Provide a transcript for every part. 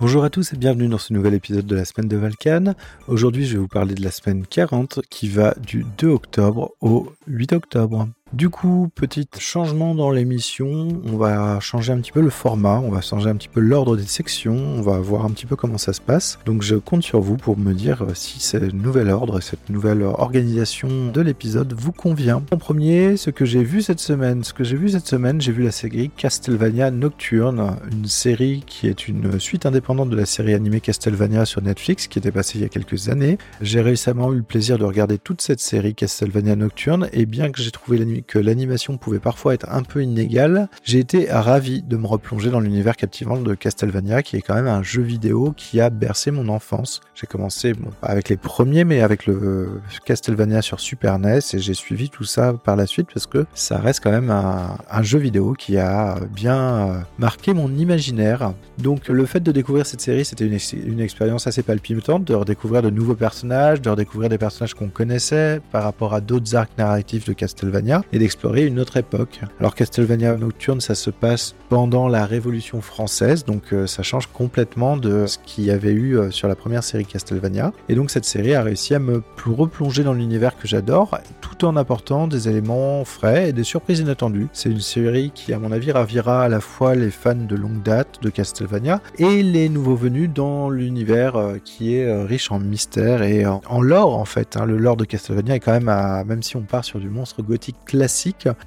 Bonjour à tous et bienvenue dans ce nouvel épisode de la semaine de Valkan. Aujourd'hui, je vais vous parler de la semaine 40 qui va du 2 octobre au 8 octobre. Du coup, petit changement dans l'émission, on va changer un petit peu le format, on va changer un petit peu l'ordre des sections, on va voir un petit peu comment ça se passe. Donc je compte sur vous pour me dire si ce nouvel ordre, cette nouvelle organisation de l'épisode vous convient. En premier, ce que j'ai vu cette semaine, ce que j'ai vu cette semaine, j'ai vu la série Castlevania Nocturne, une série qui est une suite indépendante de la série animée Castlevania sur Netflix qui était passée il y a quelques années. J'ai récemment eu le plaisir de regarder toute cette série Castlevania Nocturne et bien que j'ai trouvé l'anime que l'animation pouvait parfois être un peu inégale, j'ai été ravi de me replonger dans l'univers captivant de Castlevania, qui est quand même un jeu vidéo qui a bercé mon enfance. J'ai commencé, bon, avec les premiers, mais avec le Castlevania sur Super NES, et j'ai suivi tout ça par la suite parce que ça reste quand même un, jeu vidéo qui a bien euh, marqué mon imaginaire. Donc le fait de découvrir cette série, c'était une, une expérience assez palpitante, de redécouvrir de nouveaux personnages, de redécouvrir des personnages qu'on connaissait par rapport à d'autres arcs narratifs de Castlevania, et d'explorer une autre époque. Alors Castlevania Nocturne, ça se passe pendant la Révolution française, donc euh, ça change complètement de ce qu'il y avait eu euh, sur la première série Castlevania. Et donc cette série a réussi à me replonger dans l'univers que j'adore, tout en apportant des éléments frais et des surprises inattendues. C'est une série qui, à mon avis, ravira à la fois les fans de longue date de Castlevania et les nouveaux venus dans l'univers euh, qui est riche en mystères et en, lore en fait. Hein. Le lore de Castlevania est quand même, à, même si on part sur du monstre gothique classique,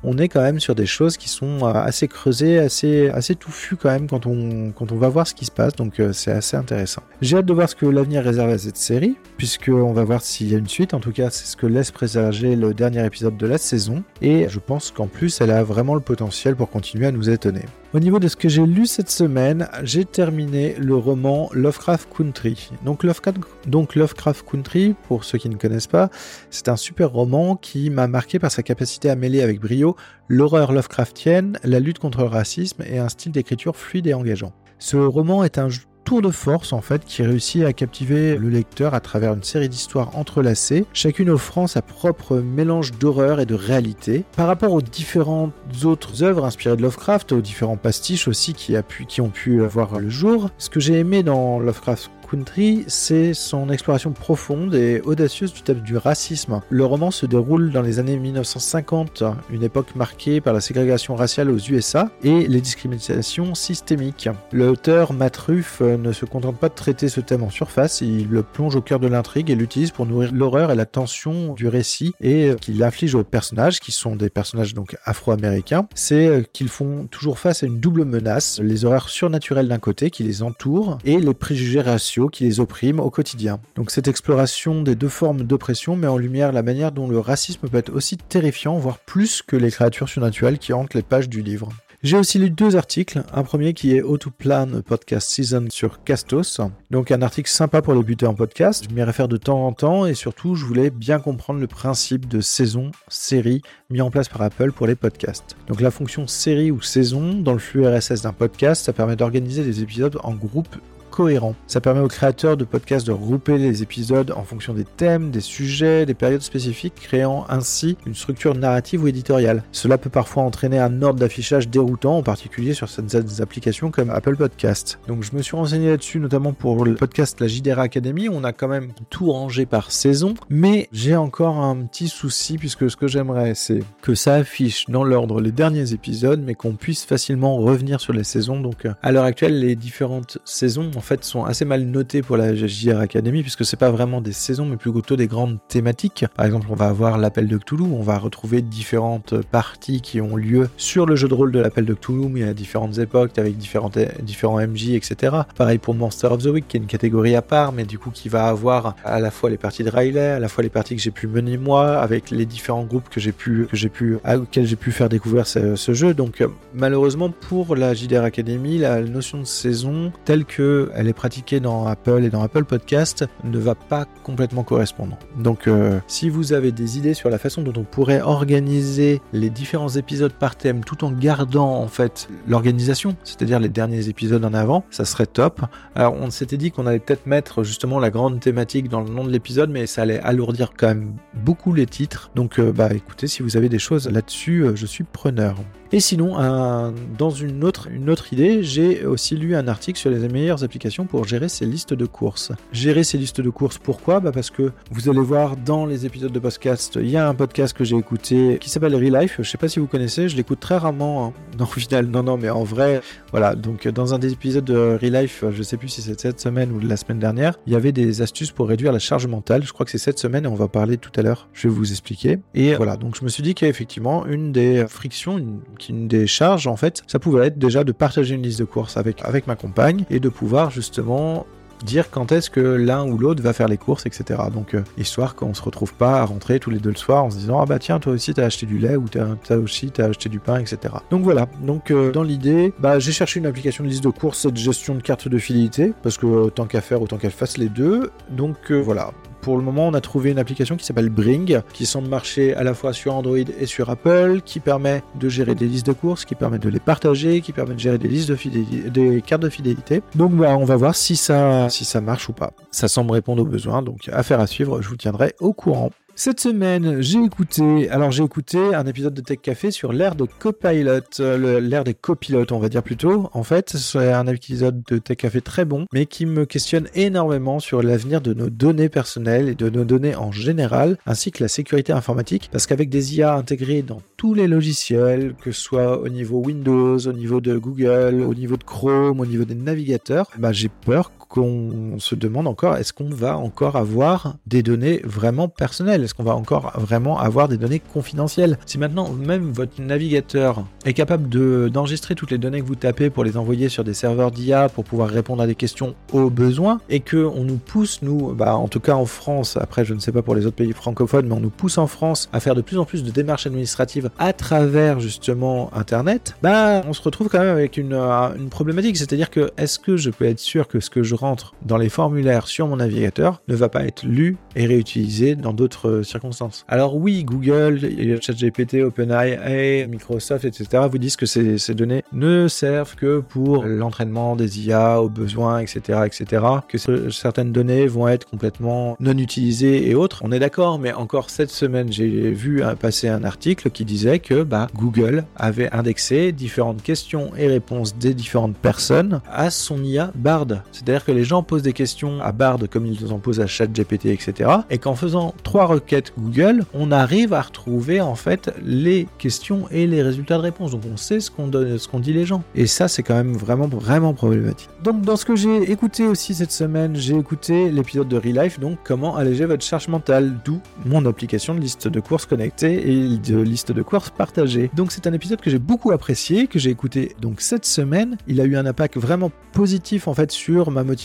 on est quand même sur des choses qui sont euh, assez creusées, assez, assez touffues quand même quand on, quand on va voir ce qui se passe, donc euh, c'est assez intéressant. J'ai hâte de voir ce que l'avenir réserve à cette série, puisqu'on va voir s'il y a une suite, en tout cas c'est ce que laisse présager le dernier épisode de la saison, et je pense qu'en plus elle a vraiment le potentiel pour continuer à nous étonner. Au niveau de ce que j'ai lu cette semaine, j'ai terminé le roman Lovecraft Country. Donc Lovecraft, Lovecraft Country, pour ceux qui ne connaissent pas, c'est un super roman qui m'a marqué par sa capacité à mêler avec brio l'horreur Lovecraftienne, la lutte contre le racisme et un style d'écriture fluide et engageant. Ce roman est un tour de force en fait qui réussit à captiver le lecteur à travers une série d'histoires entrelacées, chacune offrant sa propre mélange d'horreur et de réalité. Par rapport aux différentes autres œuvres inspirées de Lovecraft, aux différents pastiches aussi qui, ont pu voir le jour, ce que j'ai aimé dans Lovecraft C'est son exploration profonde et audacieuse du thème du racisme. Le roman se déroule dans les années 1950, une époque marquée par la ségrégation raciale aux USA et les discriminations systémiques. L'auteur Matt Ruff ne se contente pas de traiter ce thème en surface, il le plonge au cœur de l'intrigue et l'utilise pour nourrir l'horreur et la tension du récit et qu'il inflige aux personnages, qui sont des personnages donc afro-américains, c'est qu'ils font toujours face à une double menace, les horreurs surnaturelles d'un côté qui les entourent et les préjugés raciaux qui les oppriment au quotidien. Donc cette exploration des deux formes d'oppression met en lumière la manière dont le racisme peut être aussi terrifiant, voire plus que les créatures surnaturelles qui hantent les pages du livre. J'ai aussi lu deux articles. Un premier qui est How to Plan Podcast Season sur Castos. Donc un article sympa pour débuter en podcast. Je m'y réfère de temps en temps et surtout je voulais bien comprendre le principe de saison, série mis en place par Apple pour les podcasts. Donc la fonction série ou saison dans le flux RSS d'un podcast, ça permet d'organiser des épisodes en groupe cohérent. Ça permet aux créateurs de podcasts de regrouper les épisodes en fonction des thèmes, des sujets, des périodes spécifiques, créant ainsi une structure narrative ou éditoriale. Cela peut parfois entraîner un ordre d'affichage déroutant, en particulier sur certaines applications comme Apple Podcast. Donc je me suis renseigné là-dessus, notamment pour le podcast La JDR Academy. On a quand même tout rangé par saison, mais j'ai encore un petit souci puisque ce que j'aimerais, c'est que ça affiche dans l'ordre les derniers épisodes, mais qu'on puisse facilement revenir sur les saisons. Donc à l'heure actuelle, les différentes saisons, fait sont assez mal notés pour la JR Academy puisque c'est pas vraiment des saisons mais plutôt des grandes thématiques. Par exemple, on va avoir l'appel de Cthulhu, on va retrouver différentes parties qui ont lieu sur le jeu de rôle de l'appel de Cthulhu mais à différentes époques avec différents MJ, etc. Pareil pour Monster of the Week qui est une catégorie à part mais du coup qui va avoir à la fois les parties de Riley, à la fois les parties que j'ai pu mener moi avec les différents groupes que j'ai pu, que j'ai pu, auxquels j'ai pu faire découvrir ce, ce jeu. Donc malheureusement pour la JDR Academy, la notion de saison telle que elle est pratiquée dans Apple et dans Apple Podcast ne va pas complètement correspondre. Donc euh, si vous avez des idées sur la façon dont on pourrait organiser les différents épisodes par thème tout en gardant en fait l'organisation, c'est-à-dire les derniers épisodes en avant, ça serait top. Alors on s'était dit qu'on allait peut-être mettre justement la grande thématique dans le nom de l'épisode, mais ça allait alourdir quand même beaucoup les titres. Donc euh, bah écoutez, si vous avez des choses là-dessus, euh, je suis preneur. Et sinon, dans une autre, une autre idée, j'ai aussi lu un article sur les meilleures applications application pour gérer ses listes de courses. Gérer ses listes de courses, pourquoi? Bah Parce que vous allez voir dans les épisodes de podcast, il y a un podcast que j'ai écouté qui s'appelle Relife. Je sais pas si vous connaissez, je l'écoute très rarement. Hein. Non, au final, non, non, mais en vrai, voilà. Donc, dans un des épisodes de Relife, je sais plus si c'est cette semaine ou la semaine dernière, il y avait des astuces pour réduire la charge mentale. Je crois que c'est cette semaine et on va parler tout à l'heure. Je vais vous expliquer. Et voilà, donc je me suis dit qu'effectivement, une des frictions, une des charges, en fait, ça pouvait être déjà de partager une liste de courses avec, avec ma compagne et de pouvoir justement dire quand est-ce que l'un ou l'autre va faire les courses, etc. Donc, euh, histoire qu'on se retrouve pas à rentrer tous les deux le soir en se disant, ah bah tiens, toi aussi t'as acheté du lait ou t'as aussi t'as acheté du pain, etc. Donc voilà. Donc, euh, dans l'idée, bah, j'ai cherché une application de liste de courses de gestion de carte de fidélité, parce que autant qu'à faire, autant qu'elle fasse les deux. Donc, euh, voilà pour le moment, on a trouvé une application qui s'appelle Bring, qui semble marcher à la fois sur Android et sur Apple, qui permet de gérer des listes de courses, qui permet de les partager, qui permet de gérer des listes de fidélité, des cartes de fidélité. Donc, bah, on va voir si ça, si ça marche ou pas. Ça semble répondre aux besoins, donc affaire à suivre. Je vous tiendrai au courant. Cette semaine, j'ai écouté, alors j'ai écouté un épisode de Tech Café sur l'ère de Copilot, l'ère des copilotes, on va dire plutôt. En fait, c'est un épisode de Tech Café très bon, mais qui me questionne énormément sur l'avenir de nos données personnelles et de nos données en général, ainsi que la sécurité informatique, parce qu'avec des IA intégrées dans tous les logiciels, que ce soit au niveau Windows, au niveau de Google, au niveau de Chrome, au niveau des navigateurs, bah, j'ai peur qu'on se demande encore, est-ce qu'on va encore avoir des données vraiment personnelles? Est-ce qu'on va encore vraiment avoir des données confidentielles? Si maintenant même votre navigateur est capable d'enregistrer toutes les données que vous tapez pour les envoyer sur des serveurs d'IA pour pouvoir répondre à des questions au besoin, et que on nous pousse, nous, bah, en tout cas en France, après je ne sais pas pour les autres pays francophones, mais on nous pousse en France à faire de plus en plus de démarches administratives à travers justement Internet, bah on se retrouve quand même avec une, euh, une problématique, c'est-à-dire que est-ce que je peux être sûr que ce que je dans les formulaires sur mon navigateur ne va pas être lu et réutilisé dans d'autres euh, circonstances. Alors oui, Google, ChatGPT, OpenAI, Microsoft, etc. vous disent que ces, ces données ne servent que pour l'entraînement des IA aux besoins, etc., etc. Que certaines données vont être complètement non utilisées et autres. On est d'accord, mais encore cette semaine, j'ai vu passer un article qui disait que bah, Google avait indexé différentes questions et réponses des différentes personnes à son IA Bard. C'est-à-dire que les gens posent des questions à Bard comme ils en posent à ChatGPT, etc. Et qu'en faisant trois requêtes Google, on arrive à retrouver en fait les questions et les résultats de réponse. Donc on sait ce qu'on donne, ce qu'on dit les gens. Et ça, c'est quand même vraiment, vraiment problématique. Donc dans ce que j'ai écouté aussi cette semaine, j'ai écouté l'épisode de Relife, donc comment alléger votre charge mentale, d'où mon application de liste de courses connectée et de liste de courses partagée. Donc c'est un épisode que j'ai beaucoup apprécié, que j'ai écouté donc cette semaine. Il a eu un impact vraiment positif en fait sur ma motivation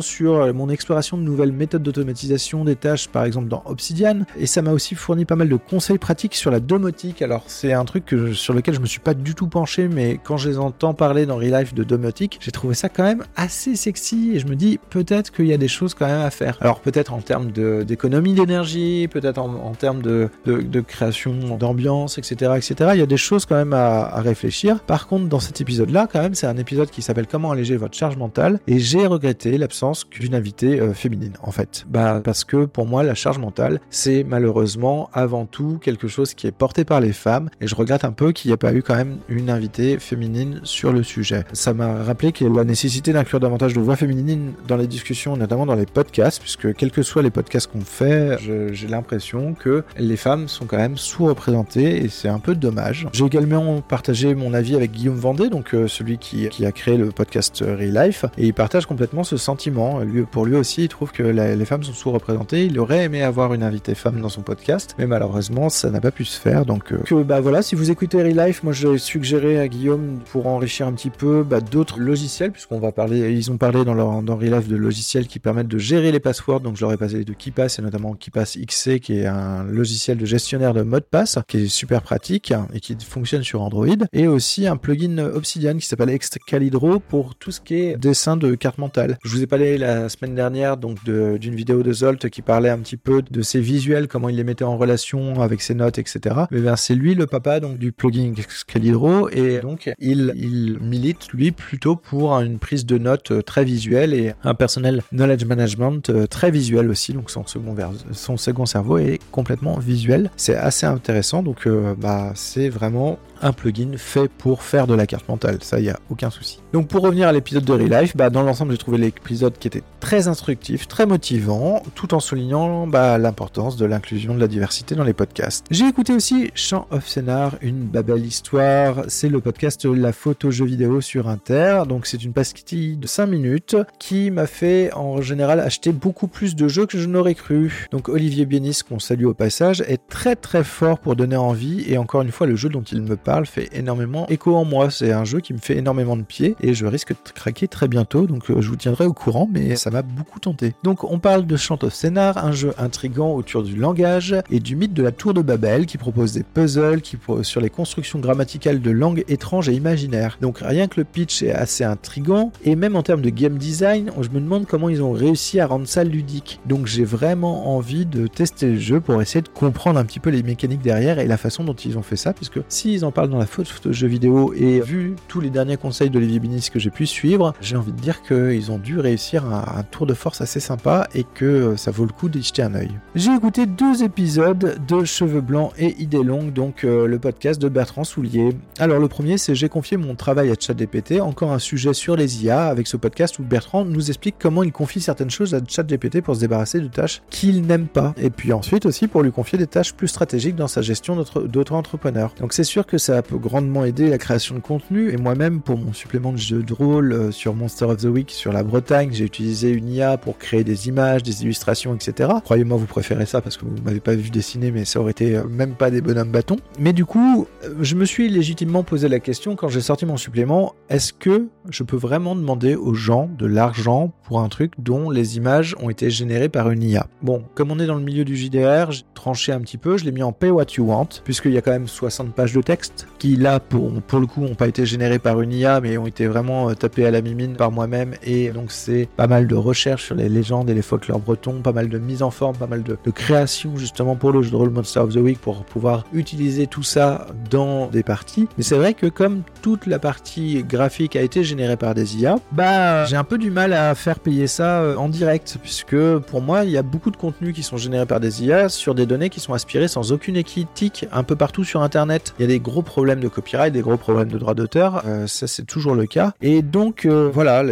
sur euh, mon exploration de nouvelles méthodes d'automatisation des tâches, par exemple dans Obsidian. Et ça m'a aussi fourni pas mal de conseils pratiques sur la domotique. Alors c'est un truc sur lequel je me suis pas du tout penché, mais quand je les entends parler dans Real Life de domotique, j'ai trouvé ça quand même assez sexy et je me dis peut-être qu'il y a des choses quand même à faire. Alors peut-être en termes d'économie d'énergie, peut-être en, termes de, de, création d'ambiance, etc., etc. Il y a des choses quand même à, à réfléchir. Par contre, dans cet épisode-là, quand même, c'est un épisode qui s'appelle Comment alléger votre charge mentale et j'ai regretter l'absence d'une invitée euh, féminine, en fait. Bah, parce que pour moi, la charge mentale, c'est malheureusement avant tout quelque chose qui est porté par les femmes, et je regrette un peu qu'il n'y ait pas eu quand même une invitée féminine sur le sujet. Ça m'a rappelé qu'il y a la nécessité d'inclure davantage de voix féminines dans les discussions, notamment dans les podcasts, puisque quels que soient les podcasts qu'on fait, j'ai l'impression que les femmes sont quand même sous-représentées, et c'est un peu dommage. J'ai également partagé mon avis avec Guillaume Vendée, donc euh, celui qui, qui a créé le podcast Real Life, et il partage complètement ce sentiment. Lui, pour lui aussi, il trouve que les femmes sont sous-représentées. Il aurait aimé avoir une invitée femme dans son podcast, mais malheureusement, ça n'a pas pu se faire. Donc, euh, que, bah voilà, si vous écoutez Relife, moi, j'ai suggéré à Guillaume pour enrichir un petit peu bah, d'autres logiciels, puisqu'on va parler, ils ont parlé dans leur dans Relife de logiciels qui permettent de gérer les passwords. Donc, je leur ai passé de KeePass et notamment KeePass XC, qui est un logiciel de gestionnaire de mot de passe, qui est super pratique et qui fonctionne sur Android, et aussi un plugin Obsidian qui s'appelle Excalibro pour tout ce qui est dessin de carte je vous ai parlé la semaine dernière donc d'une vidéo de Zolt qui parlait un petit peu de ses visuels, comment il les mettait en relation avec ses notes, etc. Mais bien c'est lui le papa donc du plugin Excalibro et donc il, il milite lui plutôt pour une prise de notes euh, très visuelle et un personnel knowledge management euh, très visuel aussi. Donc son second, son second cerveau est complètement visuel. C'est assez intéressant donc euh, bah c'est vraiment un plugin fait pour faire de la carte mentale. Ça y a aucun souci. Donc pour revenir à l'épisode de Real Life, bah dans l'ensemble j'ai trouvé l'épisode qui était très instructif, très motivant, tout en soulignant bah, l'importance de l'inclusion de la diversité dans les podcasts. J'ai écouté aussi Chant of Scénar, une belle histoire. C'est le podcast La photo jeu vidéo sur Inter. Donc c'est une pastille de 5 minutes qui m'a fait en général acheter beaucoup plus de jeux que je n'aurais cru. Donc Olivier Bienis, qu'on salue au passage, est très très fort pour donner envie et encore une fois le jeu dont il me parle fait énormément écho en moi. C'est un jeu qui me fait énormément de pied et je risque de craquer très bientôt. Donc euh, je vous tiendrai au courant mais ça m'a beaucoup tenté. Donc on parle de Chant of Scénar, un jeu intrigant autour du langage et du mythe de la tour de Babel qui propose des puzzles qui sur les constructions grammaticales de langues étranges et imaginaires. Donc rien que le pitch est assez intrigant et même en termes de game design, je me demande comment ils ont réussi à rendre ça ludique. Donc j'ai vraiment envie de tester le jeu pour essayer de comprendre un petit peu les mécaniques derrière et la façon dont ils ont fait ça puisque s'ils en parlent dans la faute de jeu vidéo et vu tous les derniers conseils d'Olivier Binis que j'ai pu suivre, j'ai envie de dire qu'ils ont dû réussir un, tour de force assez sympa et que ça vaut le coup d'y jeter un oeil. J'ai écouté deux épisodes de Cheveux Blancs et Idées Longues, donc euh, le podcast de Bertrand Soulier. Alors le premier c'est j'ai confié mon travail à ChatGPT, encore un sujet sur les IA avec ce podcast où Bertrand nous explique comment il confie certaines choses à ChatGPT pour se débarrasser de tâches qu'il n'aime pas. Et puis ensuite aussi pour lui confier des tâches plus stratégiques dans sa gestion d'autres entrepreneurs. Donc c'est sûr que ça peut grandement aider la création de contenu et moi-même pour mon supplément de jeu de rôle euh, sur Monster of the Week sur la Bretagne, j'ai utilisé une IA pour créer des images, des illustrations, etc. Croyez-moi, vous préférez ça parce que vous m'avez pas vu dessiner, mais ça aurait été euh, même pas des bonhommes bâtons. Mais du coup, euh, je me suis légitimement posé la question quand j'ai sorti mon supplément, est-ce que je peux vraiment demander aux gens de l'argent pour un truc dont les images ont été générées par une IA Bon, comme on est dans le milieu du JDR, j'ai tranché un petit peu, je l'ai mis en Pay What You Want, puisqu'il y a quand même 60 pages de texte qui là, pour, le coup, n'ont pas été générées par une IA, mais ont été vraiment euh, tapées à la mimine par moi-même, et donc c'est pas mal de recherches sur les légendes et les folklores bretons, pas mal de mise en forme, pas mal de, de création justement pour le jeu de rôle Monster of the Week pour pouvoir utiliser tout ça dans des parties. Mais c'est vrai que comme toute la partie graphique a été générée par des IA, bah j'ai un peu du mal à faire payer ça euh, en direct, puisque pour moi il y a beaucoup de contenus qui sont générés par des IA sur des données qui sont aspirées sans aucune éthique un peu partout sur Internet. Il y a des gros problèmes de copyright, des gros problèmes de droit d'auteur, euh, ça c'est toujours le cas. Et donc euh, voilà,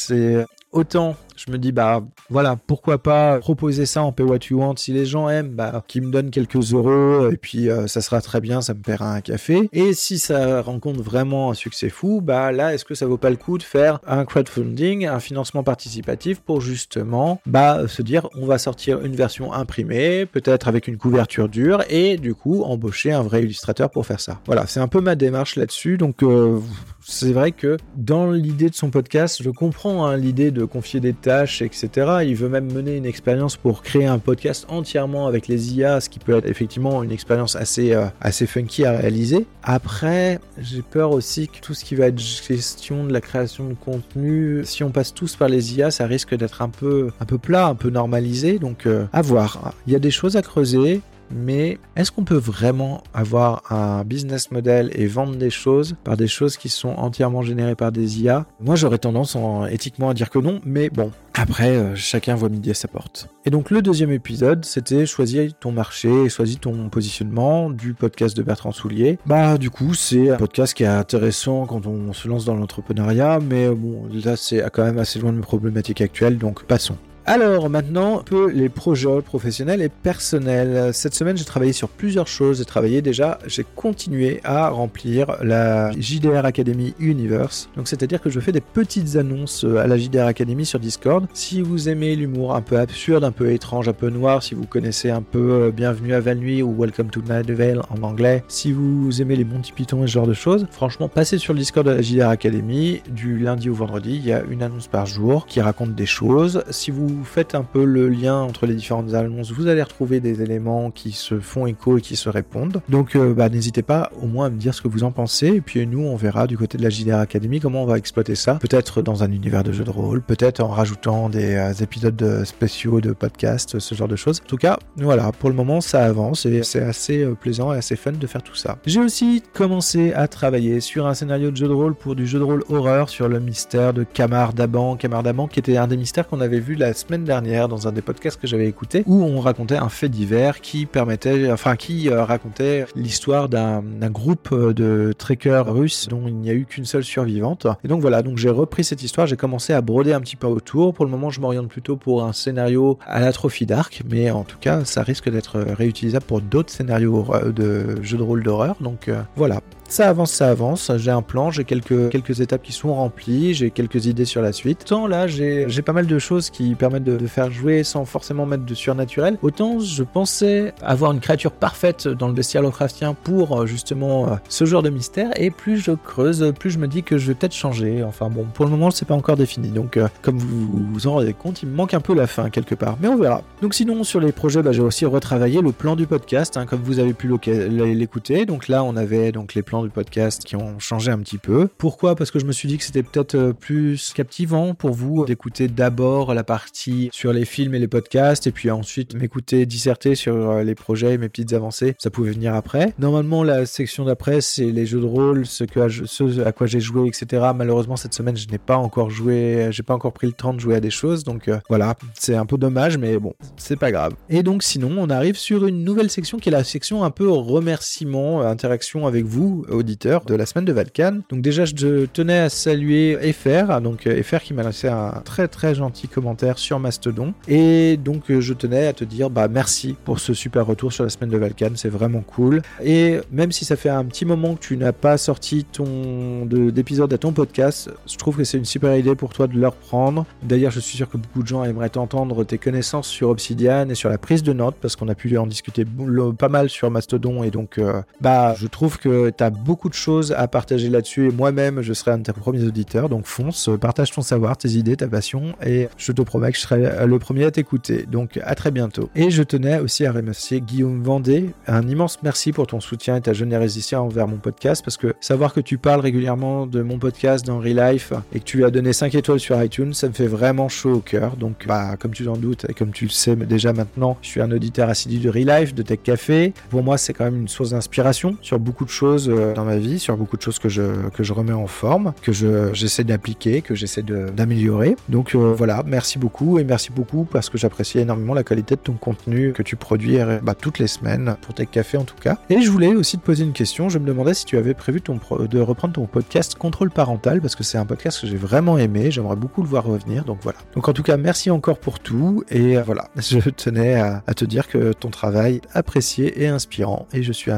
c'est autant je me dis bah voilà pourquoi pas proposer ça en pay what you want si les gens aiment bah qu'ils me donnent quelques euros et puis euh, ça sera très bien ça me paiera un café. Et si ça rencontre vraiment un succès fou bah là est-ce que ça vaut pas le coup de faire un crowdfunding un financement participatif pour justement bah se dire on va sortir une version imprimée peut-être avec une couverture dure et du coup embaucher un vrai illustrateur pour faire ça. Voilà c'est un peu ma démarche là-dessus. Donc euh, c'est vrai que dans l'idée de son podcast, je comprends hein, l'idée de confier des etc. Il veut même mener une expérience pour créer un podcast entièrement avec les IA, ce qui peut être effectivement une expérience assez, euh, assez funky à réaliser. Après, j'ai peur aussi que tout ce qui va être gestion de la création de contenu, si on passe tous par les IA, ça risque d'être un peu, un peu plat, un peu normalisé. Donc, euh, à voir. Il y a des choses à creuser mais est-ce qu'on peut vraiment avoir un business model et vendre des choses par des choses qui sont entièrement générées par des IA Moi, j'aurais tendance en, éthiquement à dire que non, mais bon, après, euh, chacun voit midi à sa porte. Et donc le deuxième épisode, c'était choisir ton marché, choisir ton positionnement du podcast de Bertrand Soulier. Bah du coup, c'est un podcast qui est intéressant quand on se lance dans l'entrepreneuriat, mais bon, là c'est quand même assez loin de mes problématiques actuelles, donc passons. Alors maintenant, un peu les projets professionnels et personnels. Cette semaine, j'ai travaillé sur plusieurs choses. J'ai travaillé déjà, j'ai continué à remplir la JDR Academy Universe. Donc c'est-à-dire que je fais des petites annonces à la JDR Academy sur Discord. Si vous aimez l'humour un peu absurde, un peu étrange, un peu noir, si vous connaissez un peu euh, Bienvenue à Val-Nuit ou Welcome to Night Vale en anglais, si vous aimez les Monty Python et ce genre de choses, franchement, passez sur le Discord de la JDR Academy du lundi au vendredi. Il y a une annonce par jour qui raconte des choses. Si vous vous faites un peu le lien entre les différentes annonces, vous allez retrouver des éléments qui se font écho et qui se répondent. Donc euh, bah, n'hésitez pas au moins à me dire ce que vous en pensez. Et puis nous, on verra du côté de la JDR Academy comment on va exploiter ça. Peut-être dans un univers de jeu de rôle, peut-être en rajoutant des euh, épisodes spéciaux de podcast, ce genre de choses. En tout cas, voilà, pour le moment, ça avance et c'est assez euh, plaisant et assez fun de faire tout ça. J'ai aussi commencé à travailler sur un scénario de jeu de rôle pour du jeu de rôle horreur sur le mystère de Camar Daban. Camar Daban qui était un des mystères qu'on avait vu la semaine semaine dernière dans un des podcasts que j'avais écouté où on racontait un fait divers qui permettait, enfin qui euh, racontait l'histoire d'un groupe de trekkers russes dont il n'y a eu qu'une seule survivante. Et donc voilà, donc j'ai repris cette histoire, j'ai commencé à broder un petit peu autour. Pour le moment, je m'oriente plutôt pour un scénario à la Dark, mais en tout cas, ça risque d'être réutilisable pour d'autres scénarios de jeux de rôle d'horreur. Donc euh, voilà, ça avance, ça avance. J'ai un plan, j'ai quelques, quelques étapes qui sont remplies, j'ai quelques idées sur la suite. Autant là, j'ai pas mal de choses qui permettent de, faire jouer sans forcément mettre de surnaturel. Autant je pensais avoir une créature parfaite dans le bestiaire Lovecraftien pour euh, justement euh, ce genre de mystère. Et plus je creuse, plus je me dis que je vais peut-être changer. Enfin bon, pour le moment, c'est pas encore défini. Donc, euh, comme vous vous en rendez compte, il me manque un peu la fin quelque part. Mais on verra. Donc, sinon, sur les projets, bah, j'ai aussi retravaillé le plan du podcast, hein, comme vous avez pu l'écouter. Donc là, on avait donc les plans du podcast qui ont changé un petit peu. Pourquoi? Parce que je me suis dit que c'était peut-être euh, plus captivant pour vous d'écouter d'abord la partie sur les films et les podcasts et puis ensuite m'écouter disserter sur euh, les projets et mes petites avancées. Ça pouvait venir après. Normalement, la section d'après, c'est les jeux de rôle, ce, à quoi j'ai joué, etc. Malheureusement, cette semaine, je n'ai pas encore joué, j'ai pas encore pris le temps de jouer à des choses. Donc euh, voilà, c'est un peu dommage, mais bon, c'est pas grave. Et donc sinon, on arrive sur une nouvelle section qui est la section un peu remerciement, interaction avec vous, auditeur de la semaine de Valkan. Donc déjà, je tenais à saluer FR, donc euh, FR qui m'a laissé un très très gentil commentaire sur Mastodon. Et donc euh, je tenais à te dire bah merci pour ce super retour sur la semaine de Valkan, c'est vraiment cool. Et même si ça fait un petit moment que tu n'as pas sorti ton d'épisode à ton podcast, je trouve que c'est une super idée pour toi de le reprendre. D'ailleurs, je suis sûr que beaucoup de gens aimeraient t'entendre tes connaissances sur Obsidian et sur la prise de notes parce qu'on a pu en discuter pas mal sur Mastodon et donc euh, bah je trouve que tu as beaucoup de choses à partager là-dessus et moi-même je serai un de tes premiers auditeurs. Donc fonce, partage ton savoir, tes idées, ta passion et je te promets que je serai le premier à t'écouter. Donc à très bientôt. Et je tenais aussi à remercier Guillaume Vendée. Un immense merci pour ton soutien et ta générosité envers mon podcast parce que savoir que tu parles régulièrement de mon podcast dans Relife et que tu as donné 5 étoiles sur iTunes, ça me fait vraiment chaud au cœur. Donc bah comme tu en doutes et comme tu le sais déjà maintenant, je suis un auditeur assidu de Relife, de Tech Café. Pour moi, c'est quand même une source d'inspiration sur beaucoup de choses euh, dans ma vie, sur beaucoup de choses que je, que je remets en forme, que je, j'essaie d'appliquer, que j'essaie d'améliorer. Donc euh, voilà, merci beaucoup et merci beaucoup parce que j'apprécie énormément la qualité de ton contenu que tu produis bah, toutes les semaines pour Tech Café en tout cas. Et je voulais aussi te poser une question. Je me demandais si tu avais prévu de reprendre ton podcast Contrôle parental parce que c'est un podcast que j'ai vraiment aimé. J'aimerais beaucoup le voir revenir. Donc voilà. Donc en tout cas, merci encore pour tout et euh, voilà. Je tenais à, te dire que ton travail apprécié et inspirant et je suis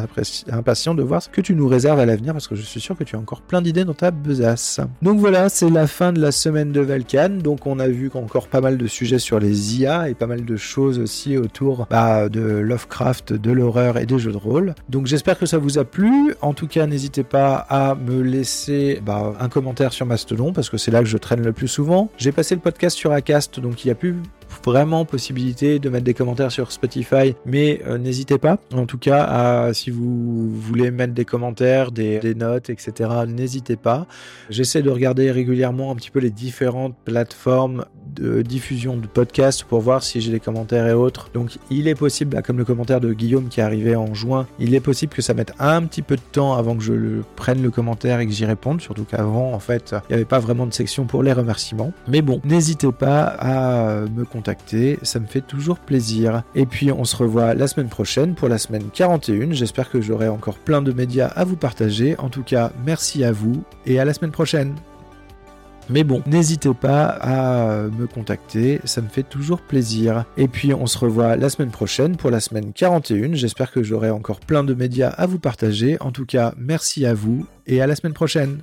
impatient de voir ce que tu nous réserves à l'avenir parce que je suis sûr que tu as encore plein d'idées dans ta besace. Donc voilà, c'est la fin de la semaine de Valkan. Donc on a vu encore pas mal de sujets sur les IA et pas mal de choses aussi autour bah, de Lovecraft, de l'horreur et des jeux de rôle. Donc j'espère que ça vous a plu. En tout cas, n'hésitez pas à me laisser bah, un commentaire sur Mastodon parce que c'est là que je traîne le plus souvent. J'ai passé le podcast sur Acast, donc il n'y a plus vraiment possibilité de mettre des commentaires sur Spotify, mais euh, n'hésitez pas. En tout cas, si vous voulez mettre des commentaires, des notes, etc., n'hésitez pas. J'essaie de regarder régulièrement un petit peu les différentes plateformes diffusion de podcasts pour voir si j'ai des commentaires et autres. Donc il est possible, bah, comme le commentaire de Guillaume qui est arrivé en juin, il est possible que ça mette un petit peu de temps avant que je prenne le commentaire et que j'y réponde, surtout qu'avant en fait il n'y avait pas vraiment de section pour les remerciements. Mais bon, n'hésitez pas à me contacter, ça me fait toujours plaisir. Et puis on se revoit la semaine prochaine pour la semaine 41. J'espère que j'aurai encore plein de médias à vous partager. En tout cas, merci à vous et à la semaine prochaine. Mais bon, n'hésitez pas à me contacter, ça me fait toujours plaisir. Et puis on se revoit la semaine prochaine pour la semaine 41. J'espère que j'aurai encore plein de médias à vous partager. En tout cas, merci à vous et à la semaine prochaine.